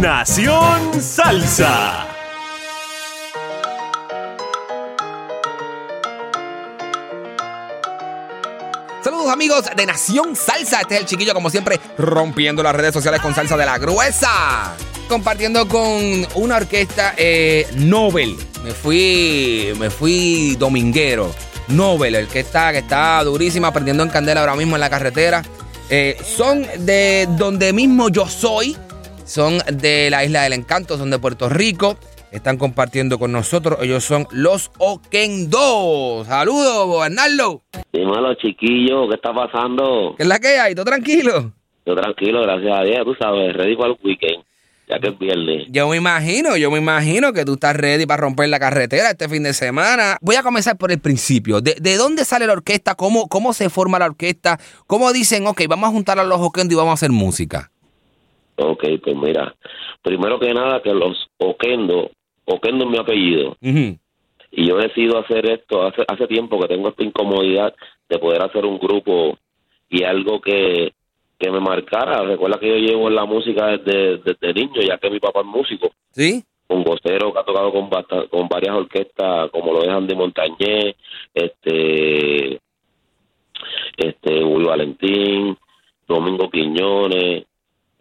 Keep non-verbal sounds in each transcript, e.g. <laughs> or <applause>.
Nación Salsa. Saludos amigos de Nación Salsa. Este es el chiquillo, como siempre, rompiendo las redes sociales con salsa de la gruesa. Compartiendo con una orquesta eh, Nobel. Me fui. Me fui dominguero. Nobel, el que está, que está durísima, prendiendo en candela ahora mismo en la carretera. Eh, son de donde mismo yo soy. Son de la Isla del Encanto, son de Puerto Rico. Están compartiendo con nosotros. Ellos son los Oquendo. Saludos, Arnaldo. Dímelo, chiquillo, ¿qué está pasando? ¿Qué es la que hay? ¿Todo tranquilo? Yo tranquilo, gracias a Dios, tú sabes, ready para el weekend, ya que es viernes. Yo me imagino, yo me imagino que tú estás ready para romper la carretera este fin de semana. Voy a comenzar por el principio. ¿De, de dónde sale la orquesta? ¿Cómo, ¿Cómo se forma la orquesta? ¿Cómo dicen, ok, vamos a juntar a los Oquendo y vamos a hacer música? Ok, pues mira, primero que nada que los Oquendo, Oquendo es mi apellido, y yo decido hacer esto hace, hace tiempo que tengo esta incomodidad de poder hacer un grupo y algo que, que me marcara. Recuerda que yo llevo en la música desde, desde niño, ya que mi papá es músico. ¿Sí? un vocero que ha tocado con, basta- con varias orquestas como lo es Andy Montañé, este, este, Will Valentín, Domingo Quiñones,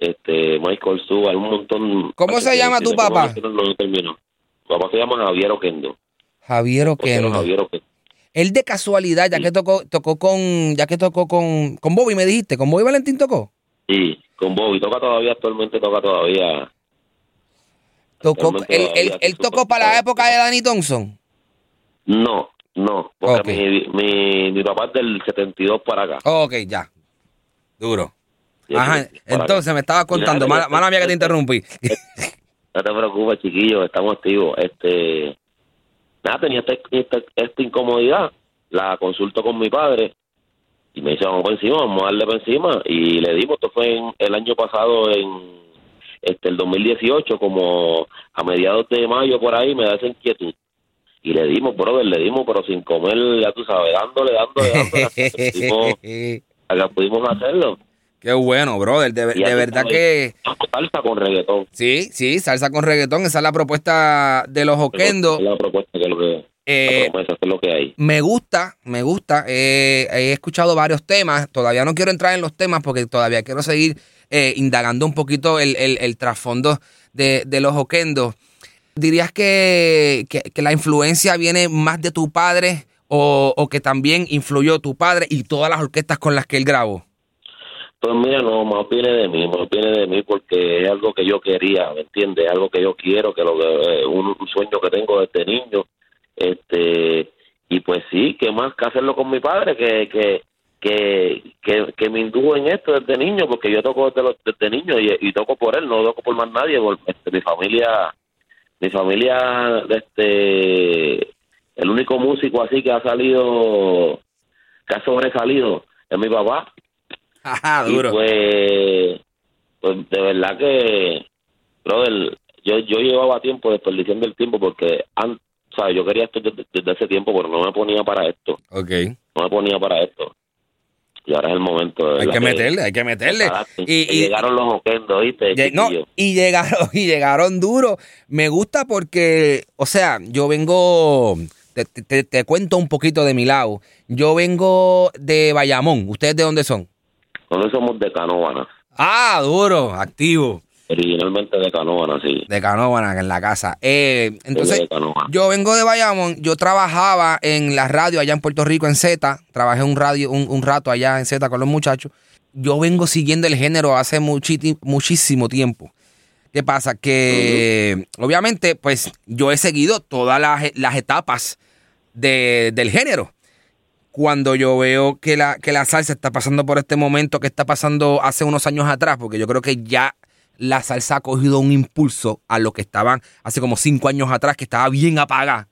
este, Michael Sugar, un montón. ¿Cómo se llama tu ¿Cómo papá? No, no termino. Mi papá se llama Javier Oquendo. Javier Oquendo. Javier Oquendo. Él de casualidad, ya que tocó, tocó con, ya que tocó con, con Bobby, me dijiste, ¿con Bobby Valentín tocó? Sí, con Bobby, toca todavía, actualmente toca todavía. Tocó, él, todavía él- él tocó para la época de Danny Thompson. No, no, porque Ok. mi, mi, mi papá es del 72 para acá. Ok, ya. Duro. Ajá, entonces me estaba contando, mala, mala mía que te interrumpí. No te preocupes, chiquillo, estamos activos. Este, nada, tenía esta, esta, esta incomodidad. La consulto con mi padre y me dice, vamos por encima, vamos a darle por encima. Y le dimos, esto fue en, el año pasado, en este el 2018, como a mediados de mayo por ahí, me da esa inquietud. Y le dimos, brother, le dimos, pero sin comer, ya tú sabes, dándole, dándole, dándole, hasta que pudimos, <laughs> hasta que pudimos hacerlo. Qué bueno, brother. De, de verdad que Salsa con reggaetón. sí, sí, salsa con reggaetón. Esa es la propuesta de los Oquendo. Es la propuesta que es lo que, Eh, promesa, es lo que hay. Me gusta, me gusta. Eh, he escuchado varios temas. Todavía no quiero entrar en los temas porque todavía quiero seguir eh, indagando un poquito el, el- el trasfondo de, de los Oquendo. ¿Dirías que, que- que la influencia viene más de tu padre o, o que también influyó tu padre y todas las orquestas con las que él grabó? Pues mira, no, más viene de mí, más viene de mí porque es algo que yo quería, ¿me entiendes? Es algo que yo quiero, que lo que eh, un, sueño que tengo desde niño, este, y pues sí, que más que hacerlo con mi padre, que que que, que, me indujo en esto desde niño, porque yo toco desde, desde niño y, y toco por él, no toco por más nadie, por, este, mi familia, mi familia, este, el único músico así que ha salido, que ha sobresalido es mi papá, Ajá, y pues, pues de verdad que, brother, yo, yo llevaba tiempo desperdiciando el tiempo porque, an- o sea, yo quería esto desde, desde ese tiempo, pero no me ponía para esto, Ok. no me ponía para esto. Y ahora es el momento. de Hay que meterle, hay que meterle. Y, llegaron los oquendos, ¿viste? No, y llegaron, <laughs> y llegaron duro. Me gusta porque, o sea, yo vengo, te, te- te cuento un poquito de mi lado. Yo vengo de Bayamón. ¿Ustedes de dónde son? Nosotros somos de Canóvana, Ah, duro, activo. originalmente de Canóvana, sí. De Canóvana, en la casa. Eh, entonces, yo vengo de Bayamón. Yo trabajaba en la radio allá en Puerto Rico, en Z. Trabajé un, radio, un, un rato allá en Z con los muchachos. Yo vengo siguiendo el género hace muchísimo tiempo. ¿Qué pasa? Que obviamente, pues yo he seguido todas las, las etapas de- del género. Cuando yo veo que la, que la salsa está pasando por este momento que está pasando hace unos años atrás, porque yo creo que ya la salsa ha cogido un impulso a lo que estaban hace como cinco años atrás, que estaba bien apagada.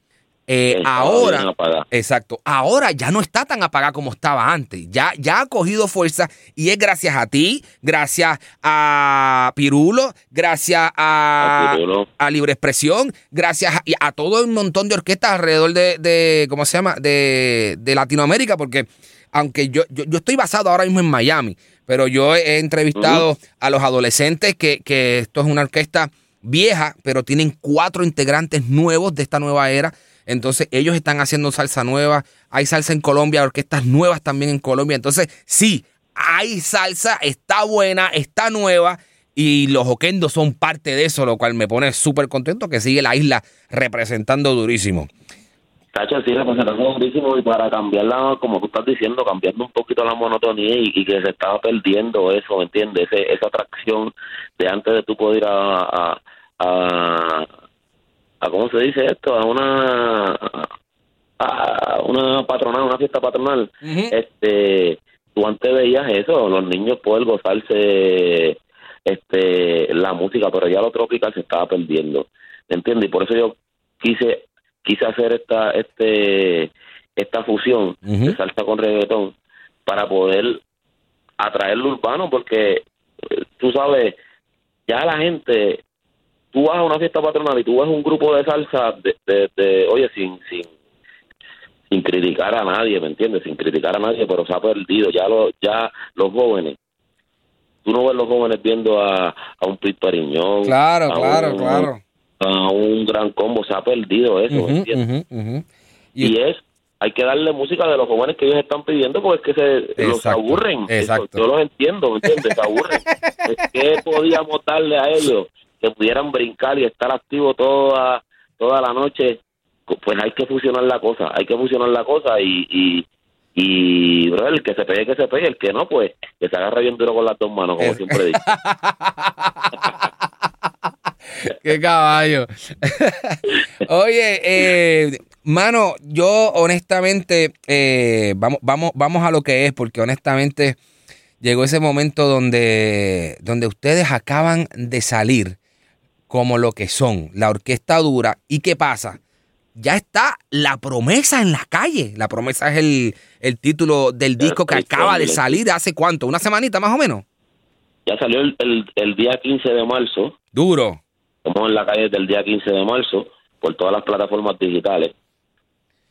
Eh, ahora, exacto, ahora ya no está tan apagada como estaba antes. Ya, ya ha cogido fuerza y es gracias a ti, gracias a Pirulo, gracias a, A Pirulo. a Libre Expresión, gracias a, todo un montón de orquestas alrededor de, de ¿cómo se llama? De, de Latinoamérica, porque aunque yo, yo, yo estoy basado ahora mismo en Miami, pero yo he entrevistado a los adolescentes que, que esto es una orquesta vieja, pero tienen cuatro integrantes nuevos de esta nueva era. Entonces ellos están haciendo salsa nueva, hay salsa en Colombia, orquestas nuevas también en Colombia. Entonces sí, hay salsa, está buena, está nueva y los Oquendos son parte de eso, lo cual me pone súper contento que sigue la isla representando durísimo. Tacho, sí, representando durísimo y para cambiarla, como tú estás diciendo, cambiando un poquito la monotonía y, y que se estaba perdiendo eso, ¿me entiendes? Ese, esa atracción de antes de tú poder ir a, a, a, a ¿cómo se dice esto? A una a una patronal, una fiesta patronal. Este, tú antes veías eso, los niños poder gozarse este la música, pero ya lo tropical se estaba perdiendo, ¿me entiendes? Y por eso yo quise quise hacer esta este esta fusión de salsa con reggaetón para poder atraer lo urbano porque eh, tú sabes ya la gente tú vas a una fiesta patronal y tú ves un grupo de salsa de, de, de- oye sin sin sin criticar a nadie, ¿me entiendes? Sin criticar a nadie, pero se ha perdido. Ya los, ya los jóvenes, tú no ves los jóvenes viendo a, a un Pete Periñón, Claro, a claro, un- claro. a un gran combo, se ha perdido eso, ¿me Ujú, entiendes? Y, es, hay que darle música de los jóvenes que ellos están pidiendo porque es que se los Exacto, aburren. Eso, exacto. yo los entiendo, ¿me entiendes? Se aburren. <laughs> Que podíamos darle a ellos que pudieran brincar y estar activos toda, toda la noche? Pues hay que fusionar la cosa, hay que fusionar la cosa y, y, y brother, el que se pegue, que se pegue, el que no, pues que se agarre bien duro con las dos manos, como siempre digo. <laughs> Qué caballo. <laughs> Oye, eh, mano, yo honestamente, eh, vamos, vamos, vamos a lo que es, porque honestamente llegó ese momento donde, donde ustedes acaban de salir como lo que son, la orquesta dura. ¿Y qué pasa? Ya está la promesa en la calle. La promesa es el, el título del disco que acaba de salir hace cuánto, una semanita más o menos. Ya salió el, el, el día 15 de marzo, Duro. Estamos en la calle del día 15 de marzo por todas las plataformas digitales,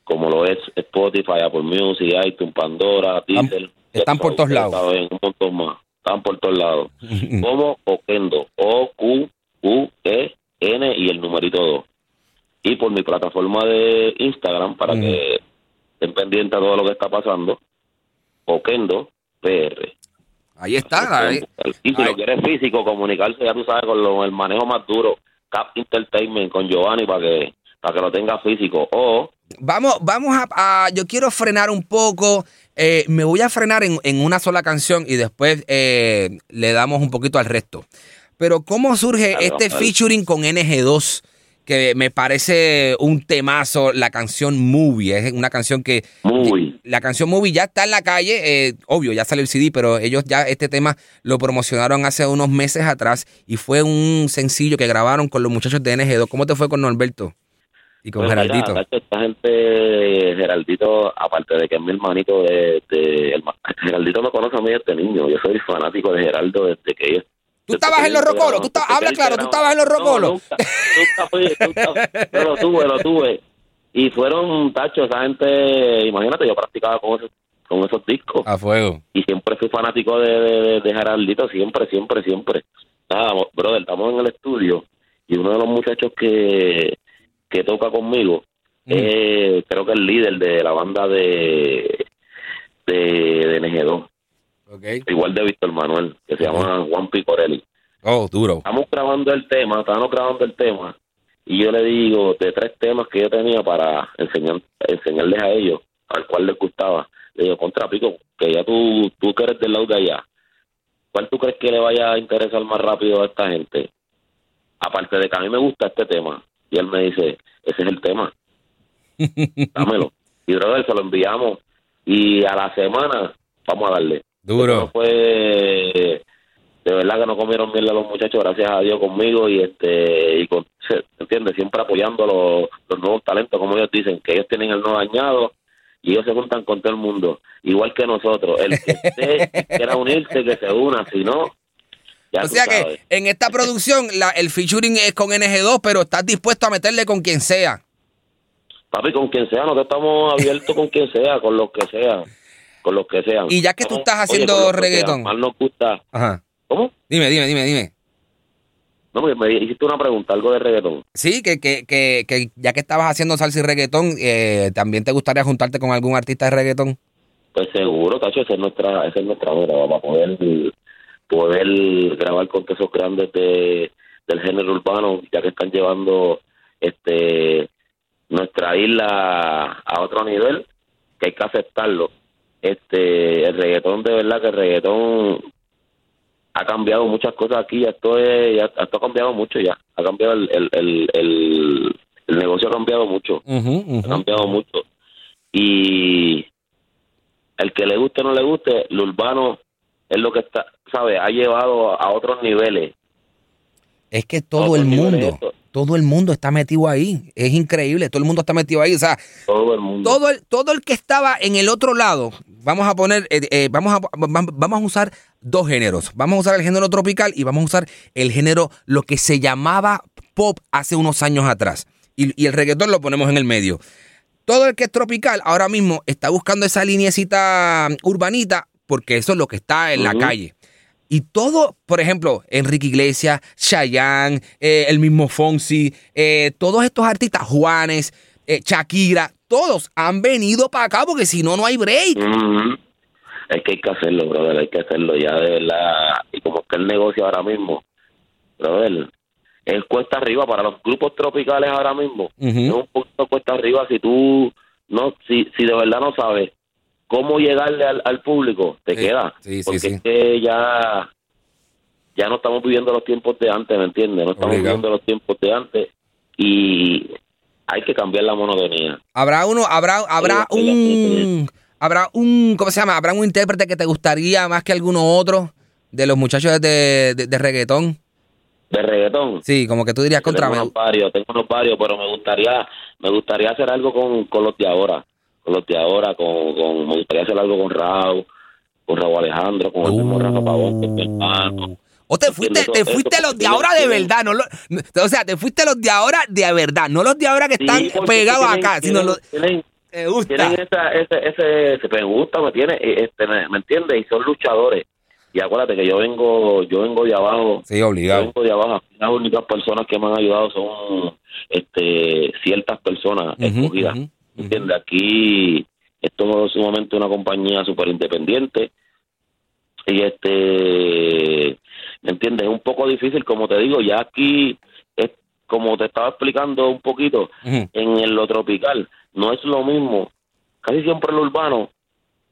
como lo es Spotify, Apple Music, iTunes, Pandora, Están- Deezer. están por todos lados. Están por todos lados. <laughs> como Oquendo, O-Q-U-E-N y el numerito 2. Y por mi plataforma de Instagram, para que estén pendientes a todo lo que está pasando, Oquendo PR. Ahí está. ahí. Y si lo quieres físico, comunicarse, ya tú sabes, con lo- el manejo más duro, Cap Entertainment con Giovanni para que para que lo tenga físico. O Vamos, vamos a, a- Yo quiero frenar un poco. eh, me voy a frenar en, en una sola canción y después eh, le damos un poquito al resto. Pero, ¿cómo surge este featuring con NG2? Que me parece un temazo, la canción Movie. Es una canción que. Muy. La canción Movie ya está en la calle. eh, obvio, ya sale el CD, pero ellos ya este tema lo promocionaron hace unos meses atrás y fue un sencillo que grabaron con los muchachos de NG2. ¿Cómo te fue con Norberto? Y con Pues Geraldito. esta gente, Geraldito, aparte de que es mi hermanito de, de- el ma- Geraldito me conoce a mí desde niño. Yo soy fanático de Geraldo desde que. ¿Tú estabas en los rocolos? ¿Tú estabas- habla claro, ¿tú estabas en los rocolos? nunca, nunca fui, nunca- yo lo tuve, lo tuve. Y fueron, tacho, esa gente, imagínate, yo practicaba con esos, con esos discos. A fuego. y siempre fui fanático de, de, de, de Geraldito, siempre, siempre, siempre. Nada, brother, estamos en el estudio y uno de los muchachos que, que toca conmigo, Mm. eh, creo que el líder de la banda de, de, de NG2, Igual de Víctor Manuel, que se llama Juan Picorelli. Oh, duro. Estamos grabando el tema, estábamos grabando el tema y yo le digo de tres temas que yo tenía para enseñar, enseñarles a ellos, al cual les gustaba. Le digo, contra Pico, que ya tú, tú que eres del lado de allá, ¿cuál tú crees que le vaya a interesar más rápido a esta gente? Aparte de que a mí me gusta este tema. Y él me dice, ese es el tema. <laughs> Dámelo. Y brother, se lo enviamos. Y a la semana, vamos a darle. Duro. Eso fue de verdad que no comieron mierda los muchachos, gracias a Dios conmigo y este y con, ¿entiendes? Siempre apoyando los, los nuevos talentos, como ellos dicen, que ellos tienen el no dañado y ellos se juntan con todo el mundo, igual que nosotros. El que <laughs> esté, quiera unirse, que se una, si no, ya o sea que en esta producción la- el featuring es con NG2, pero estás dispuesto a meterle con quien sea. Papi, con quien sea, nosotros estamos abiertos con quien sea, con los que sea, con los que sean. Y ya que tú Oye, estás haciendo sea, reggaetón. Más nos gusta. Ajá. ¿Cómo? Dime, dime, dime, dime. No, me, me hiciste una pregunta, algo de reggaetón. Sí, que, que, que, que ya que estabas haciendo salsa y reggaetón, eh, ¿también te gustaría juntarte con algún artista de reggaetón? Pues seguro, Tacho, esa es nuestra, esa es nuestra hora, para poder, poder grabar con esos grandes de, del género urbano, ya que están llevando este nuestra isla a otro nivel, que hay que aceptarlo. Este, el reggaetón, de verdad que el reggaetón ha cambiado muchas cosas aquí, ya esto, es, ya, esto ha cambiado mucho ya, ha cambiado el, el, el, el, el negocio ha cambiado mucho ha cambiado mucho. Y el que le guste o no le guste, lo urbano es lo que está, ¿sabes? Ha llevado a otros niveles. Es que todo el mundo, esto. Todo el mundo está metido ahí. Es increíble, todo el mundo está metido ahí. O sea, Todo el mundo. todo el, todo el que estaba en el otro lado, vamos a poner, eh, eh, vamos, a, vam- vamos a usar dos géneros. Vamos a usar el género tropical y vamos a usar el género, lo que se llamaba pop hace unos años atrás. Y, y el reggaetón lo ponemos en el medio. Todo el que es tropical ahora mismo está buscando esa lineecita urbanita porque eso es lo que está en la calle. Y todo, por ejemplo, Enrique Iglesias, Chayanne, eh, el mismo Fonsi, eh, todos estos artistas, Juanes, eh, Shakira, todos han venido para acá porque si no, no hay break. Es que hay que hacerlo, brother, hay que hacerlo ya de verdad. Y como está el negocio ahora mismo, brother, es cuesta arriba para los grupos tropicales ahora mismo. Ujú. Es un poquito cuesta arriba si tú, no si, si de verdad no sabes cómo llegarle al, al público, te Sí, queda. sí, Porque sí. es que ya, ya no estamos viviendo los tiempos de antes, ¿me entiendes? No estamos Obligado. viviendo los tiempos de antes y hay que cambiar la monotonía. Habrá uno, habrá, habrá un, habrá un, ¿cómo se llama? Habrá un intérprete que te gustaría más que alguno otro de los muchachos de, de, de reggaetón. De reggaetón. Sí, como que tú dirías contra tengo me- unos varios, tengo unos varios, pero me gustaría, me gustaría hacer algo con, con los de ahora, los de ahora, con, con- me gustaría hacer algo con Raúl, con Raúl Alejandro, con el mismo Rafa Pavón, que es mi hermano. O te fuiste, te fuiste los de ahora de verdad, no lo- o sea, te fuiste los de ahora de verdad, no los de ahora que están pegados tienen- acá, sino los tienen, te gusta. tienen esa, ese, ese, ese- me gusta, me tiene, eh, este, me, me entiendes, y son luchadores. Y acuérdate que yo vengo, yo vengo de abajo, Sí, yo obligado. vengo de abajo. Las únicas personas que me han ayudado son, este, ciertas personas escogidas. ¿Entiendes? Aquí esto es sumamente una compañía súper independiente y este, ¿me entiendes? Es un poco difícil, como te digo, ya aquí, es, como te estaba explicando un poquito, Ujú. en el lo tropical no es lo mismo. Casi siempre en lo urbano,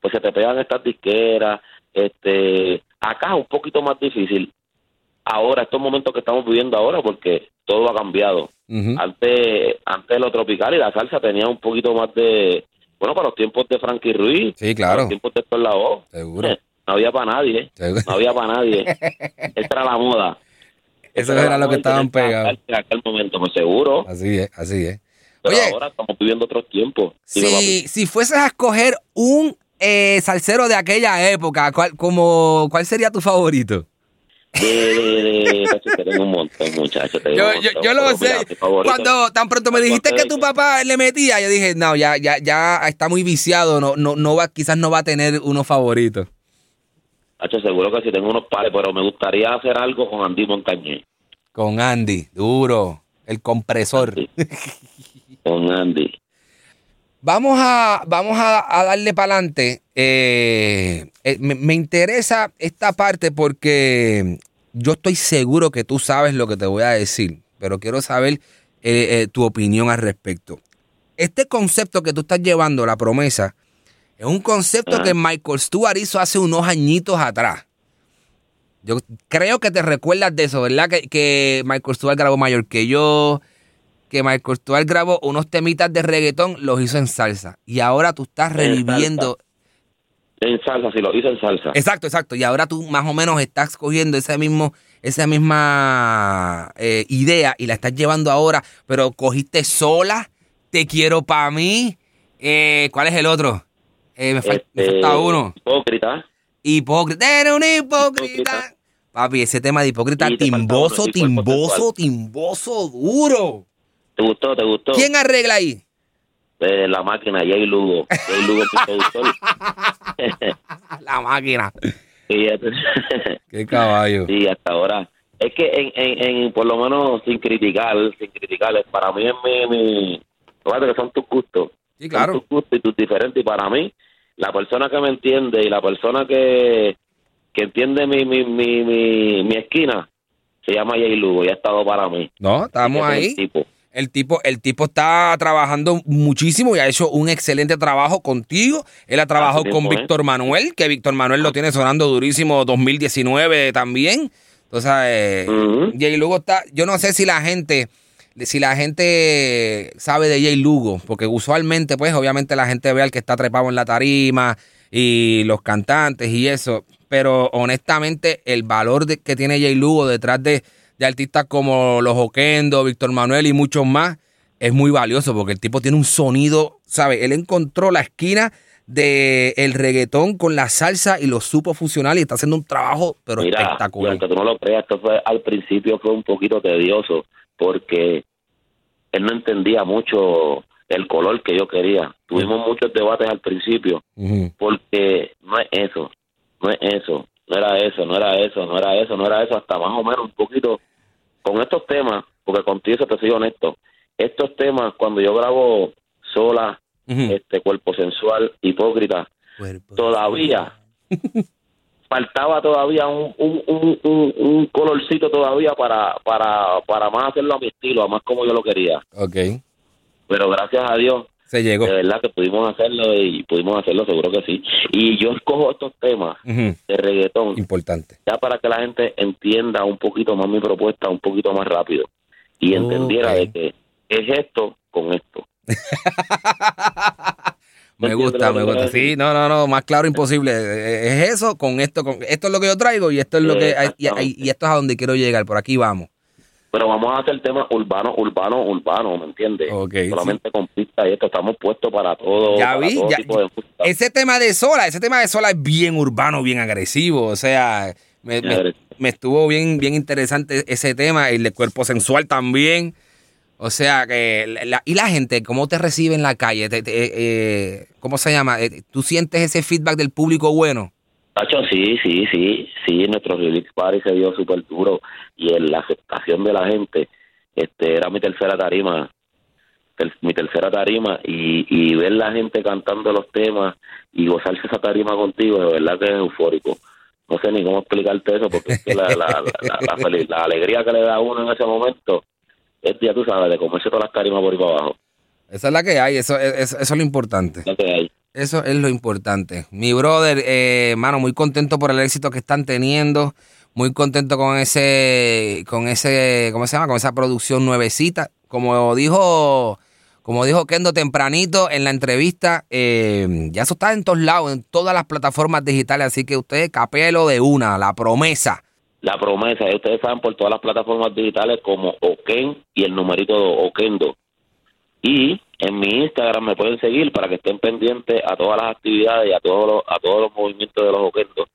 pues se te pegan estas disqueras, este, acá es un poquito más difícil. Ahora, estos momentos que estamos viviendo ahora, porque todo ha cambiado. Antes, antes lo tropical y la salsa tenía un poquito más de, bueno, para los tiempos de Frankie Ruiz, Sí, para claro. los tiempos de Héctor Lavoe, Seguro. eh, <laughs> no había para nadie, Seguro. no había para nadie. <laughs> Esa era la moda. Eso era lo que estaban pegados. a aquel momento, pues seguro. Así es, así es. Pero Oye, ahora estamos viviendo otros tiempos. Si, si fueses a escoger un eh, salsero de aquella época, ¿cuál, como, ¿cuál sería tu favorito? De, de, de, tacho, que tengo un montón, muchachos. tengo Yo, lo pero sé. mira, Cuando tan pronto me dijiste que tu papá le metía, yo dije, no, ya, ya, ya está muy viciado, no, no, no va, quizás no va a tener uno favorito. tacho, seguro que sí tengo unos pares, pero me gustaría hacer algo con Andy Montañez. Con Andy, duro, el compresor. Con Andy. Vamos a, vamos a, a darle para adelante. Eh, eh, me, me interesa esta parte porque yo estoy seguro que tú sabes lo que te voy a decir, pero quiero saber eh, tu opinión al respecto. Este concepto que tú estás llevando, la promesa, es un concepto que Michael Stewart hizo hace unos añitos atrás. Yo creo que te recuerdas de eso, ¿verdad? Que, que Michael Stewart grabó mayor que yo, que Michael Stewart grabó unos temitas de reggaetón, los hizo en salsa. Y ahora tú estás En reviviendo. En salsa, sí, lo hice en salsa. Exacto, exacto. Y ahora tú más o menos estás cogiendo ese mismo, esa misma eh, idea y la estás llevando ahora, pero cogiste sola, te quiero para mí. Eh, ¿Cuál es el otro? Eh, me, fal- me Este, falta uno. Hipócrita. Hipócrita. Eres un hipócrita. Hipócrita. Papi, ese tema de hipócrita, falta timboso, timboso, timboso, duro. ¿Te gustó? ¿Te gustó? ¿Quién arregla ahí? Eh, la máquina, Jay Lugo. Jay Lugo es mi productor. <laughs> La máquina. <laughs> y, este- <laughs> Qué caballo. sí, hasta ahora. Es que, en, en, en, por lo menos, sin criticar, sin criticar, para mí es mi... mi que son tus gustos. Sí, claro. Son tus gustos y tus diferentes. Y para mí, la persona que me entiende y la persona que, que entiende mi, mi, mi, mi, mi esquina se llama Jay Lugo y ha estado para mí. No, estamos el ahí. tipo. El tipo, el tipo está trabajando muchísimo y ha hecho un excelente trabajo contigo. Él ha trabajado con ¿eh? Víctor Manuel, que Víctor Manuel lo tiene sonando durísimo 2019 también. Entonces, eh. Jay Lugo está. Yo no sé si la gente, si la gente sabe de Jay Lugo, porque usualmente, pues, obviamente la gente ve al que está trepado en la tarima y los cantantes y eso. Pero honestamente, el valor de- que tiene Jay Lugo detrás de, de artistas como Los Oquendo, Víctor Manuel y muchos más es muy valioso porque el tipo tiene un sonido, ¿sabes? Él encontró la esquina de el reggaetón con la salsa y lo supo fusionar y está haciendo un trabajo pero Mira, espectacular. aunque tú no lo creas, esto fue al principio fue un poquito tedioso porque él no entendía mucho el color que yo quería. Tuvimos muchos debates al principio porque no es eso, no es eso, no era eso, no era eso, no era eso, no era eso, hasta más o menos un poquito con estos temas, porque contigo te soy honesto, estos temas cuando yo grabo sola, este cuerpo sensual, hipócrita, todavía <laughs> faltaba todavía un, un, un, un, un colorcito todavía para, para, para más hacerlo a mi estilo, a más como yo lo quería. Ok, Pero gracias a Dios, se llegó. de verdad que pudimos hacerlo y pudimos hacerlo, seguro que sí. Y yo escojo estos temas de reggaetón Importante. ya para que la gente entienda un poquito más mi propuesta, un poquito más rápido. Y entendiera de que es esto con esto. <laughs> Me ¿Entiendes gusta, me gusta. Sí, no, no, no, más claro imposible. Es eso con esto, con esto es lo que yo traigo y esto es lo que y, y- y esto es a donde quiero llegar. Por aquí vamos. Pero vamos a hacer temas urbanos, urbanos, urbanos, ¿me entiendes? Ok, Solamente con pistas y esto, estamos puestos para todo, Ya para vi, todo ya- tipo de. Ese tema de Sola, ese tema de Sola es bien urbano, bien agresivo. O sea, me, estuvo bien, bien interesante ese tema, el de cuerpo sensual también. O sea, que la- y la gente, ¿cómo te recibe en la calle? Te- te- eh, ¿Cómo se llama? Eh, ¿Tú sientes ese feedback del público bueno? Tacho, sí, sí, sí, sí, nuestro Release Party se dio súper duro y en la aceptación de la gente, este, era mi tercera tarima, ter- mi tercera tarima y, y ver la gente cantando los temas y gozarse esa tarima contigo, de verdad que es eufórico. No sé ni cómo explicarte eso porque es que la, la, la, la feliz- la alegría que le da a uno en ese momento es, ya tú sabes, de comerse todas las tarimas por ahí para abajo. Esa es la que hay, eso, es- eso es lo importante. Lo que hay. Eso es lo importante. Mi brother, eh, mano, muy contento por el éxito que están teniendo. Muy contento con ese, con ese, ¿cómo se llama? Con esa producción nuevecita. Como dijo, como dijo Kendo tempranito en la entrevista, eh, ya eso está en todos lados, en todas las plataformas digitales. Así que usted capelo de una, la promesa. La promesa, y ustedes saben por todas las plataformas digitales como Oken y el numerito Okendo. Y en mi Instagram me pueden seguir para que estén pendientes a todas las actividades y a todos los, a todos los movimientos de los Okendo.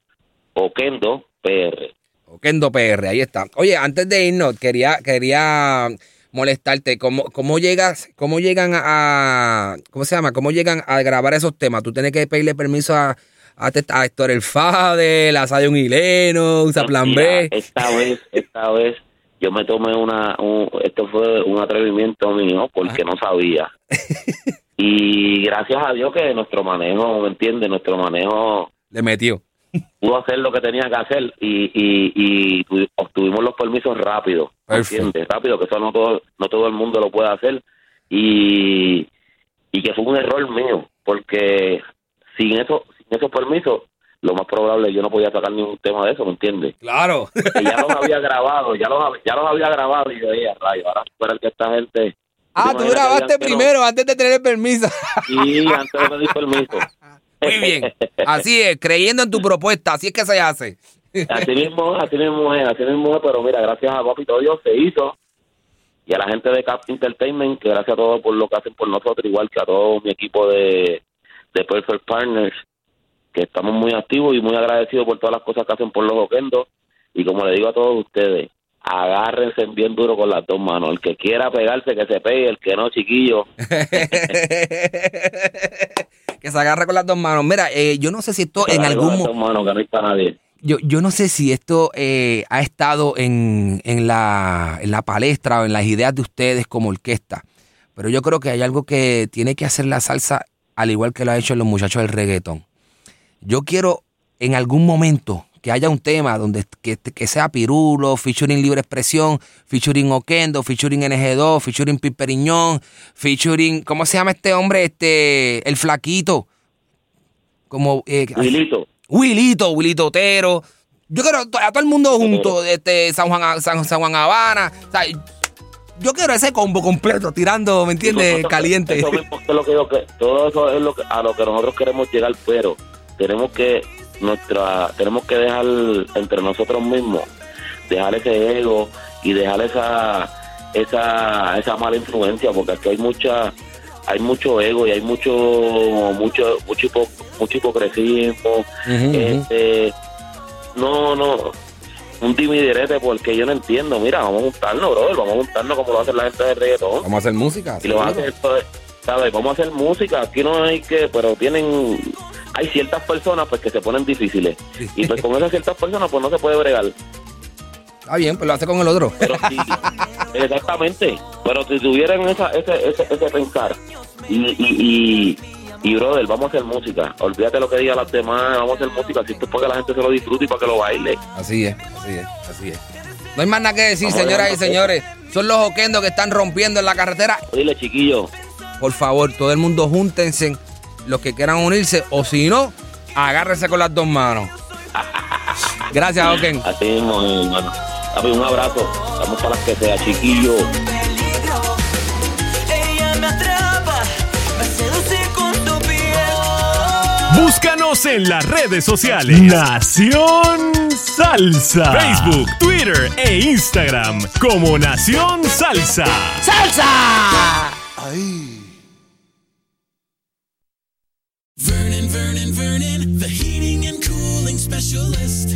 Okendo PR. Kendo PR, ahí está. Oye, antes de irnos, quería, quería molestarte. ¿Cómo, cómo llegas, cómo llegan a, cómo se llama? ¿Cómo llegan a grabar esos temas? Tú tienes que pedirle permiso a, a, a Héctor El Fadel, a Zion y Lennox, a Plan Mira, B. Esta vez, esta vez yo me tomé una, un- esto fue un atrevimiento mío porque no sabía. <laughs> y gracias a Dios que nuestro manejo, ¿me entiendes? Nuestro manejo Le metió. pudo hacer lo que tenía que hacer y, y, y tu- obtuvimos los permisos rápido, ¿me. ¿entiendes? Rápido, que eso no todo, no todo el mundo lo puede hacer y, y que fue un error mío, porque sin eso, sin esos permisos, lo más probable yo no podía sacar ningún tema de eso, ¿me entiendes? Claro. Que ya los había grabado, ya los, hab- ya los había grabado y yo dije, rayo, ahora esperar que esta gente... Ah, ¿te tú grabaste no? primero antes de tener el permiso. Sí, antes de pedir permiso. <laughs> Muy bien. Así es, creyendo en tu propuesta, así es que se hace. Así mismo, así mismo es, así mismo es, pero mira, gracias a Papito Dios se hizo. Y a la gente de Cap Entertainment, que gracias a todos por lo que hacen por nosotros, igual que a todo mi equipo de, de Perfect Partners, que estamos muy activos y muy agradecidos por todas las cosas que hacen por los Oquendos. Y como le digo a todos ustedes, agárrense bien duro con las dos manos. El que quiera pegarse, que se pegue, el que no, chiquillo. <laughs> que se agarre con las dos manos. Mira, eh, yo no sé si esto en algún momento... Yo, yo no sé si esto eh, ha estado en, en, la, en la palestra o en las ideas de ustedes como orquesta, pero yo creo que hay algo que tiene que hacer la salsa al igual que lo ha hecho los muchachos del reggaetón. Yo quiero en algún momento que haya un tema donde que, sea Pirulo, featuring Libre Expresión, featuring Oquendo, featuring NG2, featuring Piperiñón, featuring, ¿cómo se llama este hombre? Este, el flaquito. Como eh, Wilito. Wilito, Wilito Otero. Yo quiero a todo el mundo junto, este, San Juan, San, Juan Habana. yo quiero ese combo completo, tirando, ¿me entiendes? Caliente. Eso lo que, todo eso es lo que, a lo que nosotros queremos llegar, pero tenemos que nuestra tenemos que dejar entre nosotros mismos dejar ese ego y dejar esa esa esa mala influencia porque aquí hay mucha hay mucho ego y hay mucho mucho mucho mucho hipocresismo este, no no un timidirete porque yo no entiendo. Mira vamos a juntarnos brother vamos a juntarnos como lo hace la gente de reggaetón. Vamos a hacer música y lo a hacer ¿sabes? vamos a hacer música aquí no hay que pero tienen hay ciertas personas pues que se ponen difíciles. Y pues con esas ciertas personas pues no se puede bregar. Está bien, pues lo hace con el otro. Pero sí, exactamente. Pero si tuvieran esa, ese, ese, ese pensar y, y, y, brother, vamos a hacer música. Olvídate lo que diga las demás, vamos a hacer música. Si esto es para que la gente se lo disfrute y para que lo baile. Así es, así es, así es. No hay más nada que decir, señoras y señores. Son los oquendos que están rompiendo en la carretera. Dile, chiquillo. Por favor, todo el mundo júntense los que quieran unirse, o si no, agárrese con las dos manos. Gracias, Oken. Así mismo, hermano. Un abrazo. Vamos para las que sea, chiquillo. Búscanos en las redes sociales. Nación Salsa. Facebook, Twitter e Instagram como Nación Salsa. ¡Salsa! Ahí.